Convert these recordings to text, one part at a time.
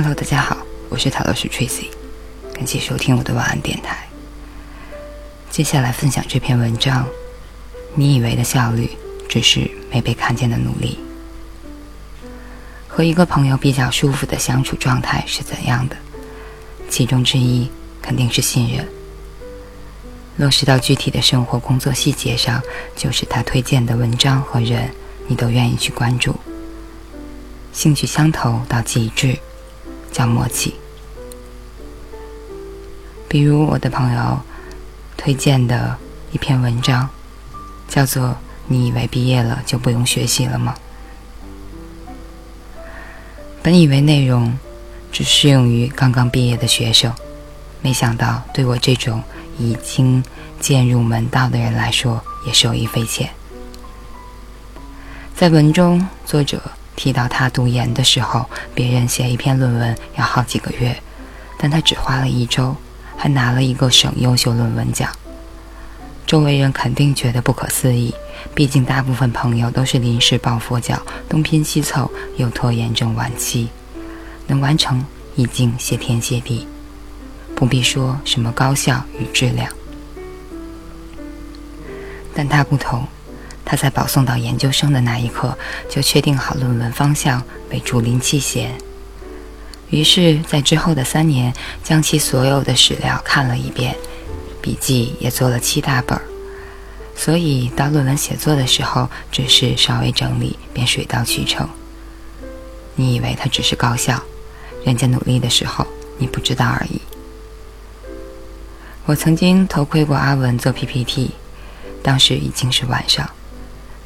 Hello，大家好，我是塔罗斯 Tracy，感谢收听我的晚安电台。接下来分享这篇文章，你以为的效率，只是没被看见的努力。和一个朋友比较舒服的相处状态是怎样的？其中之一肯定是信任。落实到具体的生活、工作细节上，就是他推荐的文章和人，你都愿意去关注。兴趣相投到极致，叫默契。比如我的朋友推荐的一篇文章，叫做《你以为毕业了就不用学习了吗》。本以为内容只适用于刚刚毕业的学生，没想到对我这种。已经渐入门道的人来说，也受益匪浅。在文中，作者提到他读研的时候，别人写一篇论文要好几个月，但他只花了一周，还拿了一个省优秀论文奖。周围人肯定觉得不可思议，毕竟大部分朋友都是临时抱佛脚，东拼西凑，又拖延症晚期，能完成已经谢天谢地。不必说什么高效与质量，但他不同，他在保送到研究生的那一刻就确定好论文方向为竹林七贤，于是，在之后的三年，将其所有的史料看了一遍，笔记也做了七大本儿，所以到论文写作的时候，只是稍微整理便水到渠成。你以为他只是高效，人家努力的时候你不知道而已。我曾经偷窥过阿文做 PPT，当时已经是晚上，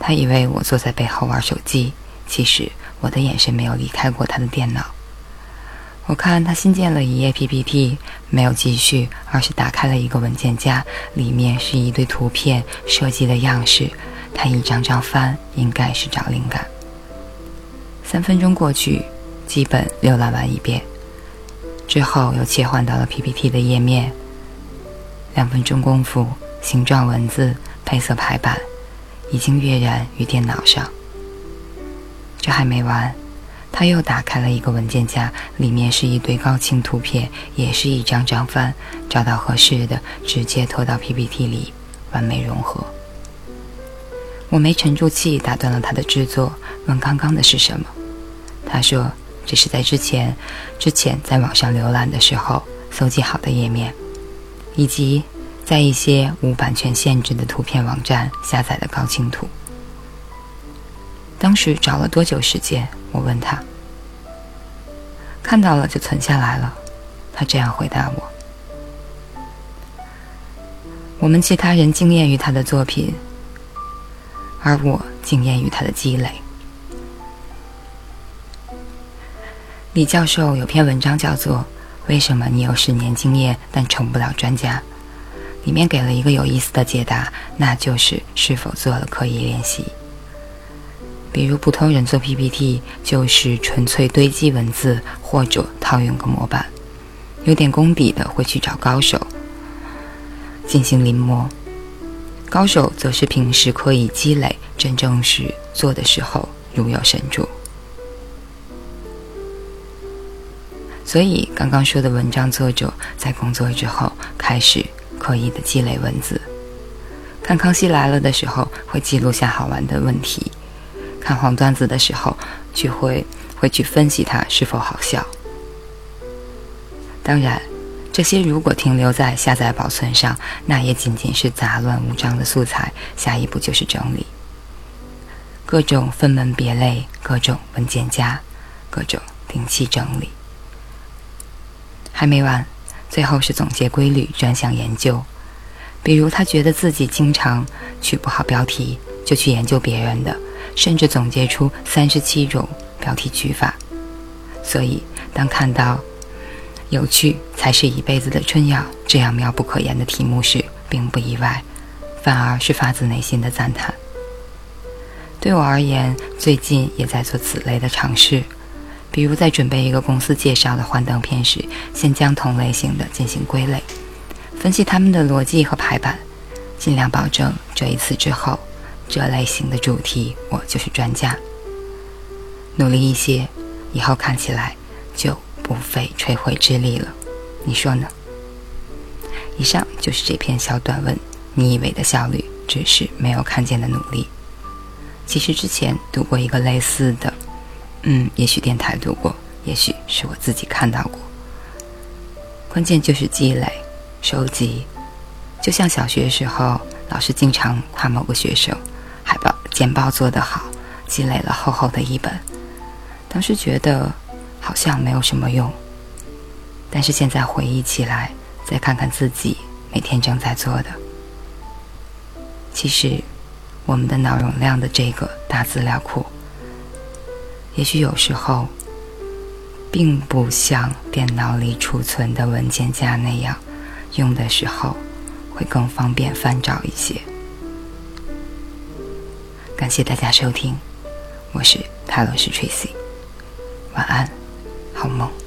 他以为我坐在背后玩手机，其实我的眼神没有离开过他的电脑。我看他新建了一页 PPT，没有继续，而是打开了一个文件夹，里面是一堆图片设计的样式，他一张张翻，应该是找灵感。三分钟过去，基本浏览完一遍，之后又切换到了 PPT 的页面。两分钟功夫，形状、文字、配色排版，已经跃然于电脑上。这还没完，他又打开了一个文件夹，里面是一堆高清图片，也是一张张翻，找到合适的，直接拖到 PPT 里，完美融合。我没沉住气，打断了他的制作，问刚刚的是什么？他说：“这是在之前，之前在网上浏览的时候搜集好的页面。”以及在一些无版权限制的图片网站下载的高清图。当时找了多久时间？我问他。看到了就存下来了，他这样回答我。我们其他人惊艳于他的作品，而我惊艳于他的积累。李教授有篇文章叫做。为什么你有十年经验但成不了专家？里面给了一个有意思的解答，那就是是否做了刻意练习。比如普通人做 PPT 就是纯粹堆积文字，或者套用个模板。有点功底的会去找高手进行临摹，高手则是平时刻意积累，真正是做的时候如有神助。所以，刚刚说的文章作者在工作之后开始刻意的积累文字。看《康熙来了》的时候，会记录下好玩的问题；看黄段子的时候，就会会去分析它是否好笑。当然，这些如果停留在下载保存上，那也仅仅是杂乱无章的素材。下一步就是整理，各种分门别类，各种文件夹，各种定期整理。还没完，最后是总结规律，专项研究。比如，他觉得自己经常取不好标题，就去研究别人的，甚至总结出三十七种标题取法。所以，当看到“有趣才是一辈子的春药”这样妙不可言的题目时，并不意外，反而是发自内心的赞叹。对我而言，最近也在做此类的尝试。比如在准备一个公司介绍的幻灯片时，先将同类型的进行归类，分析他们的逻辑和排版，尽量保证这一次之后，这类型的主题我就是专家。努力一些，以后看起来就不费吹灰之力了。你说呢？以上就是这篇小短文。你以为的效率，只是没有看见的努力。其实之前读过一个类似的，嗯，也许电台读过，也许是我自己看到过。关键就是积累、收集，就像小学时候，老师经常夸某个学生海报、简报做得好，积累了厚厚的一本。当时觉得好像没有什么用，但是现在回忆起来，再看看自己每天正在做的，其实。我们的脑容量的这个大资料库，也许有时候并不像电脑里储存的文件夹那样，用的时候会更方便翻找一些。感谢大家收听，我是泰罗斯 Tracy，晚安，好梦。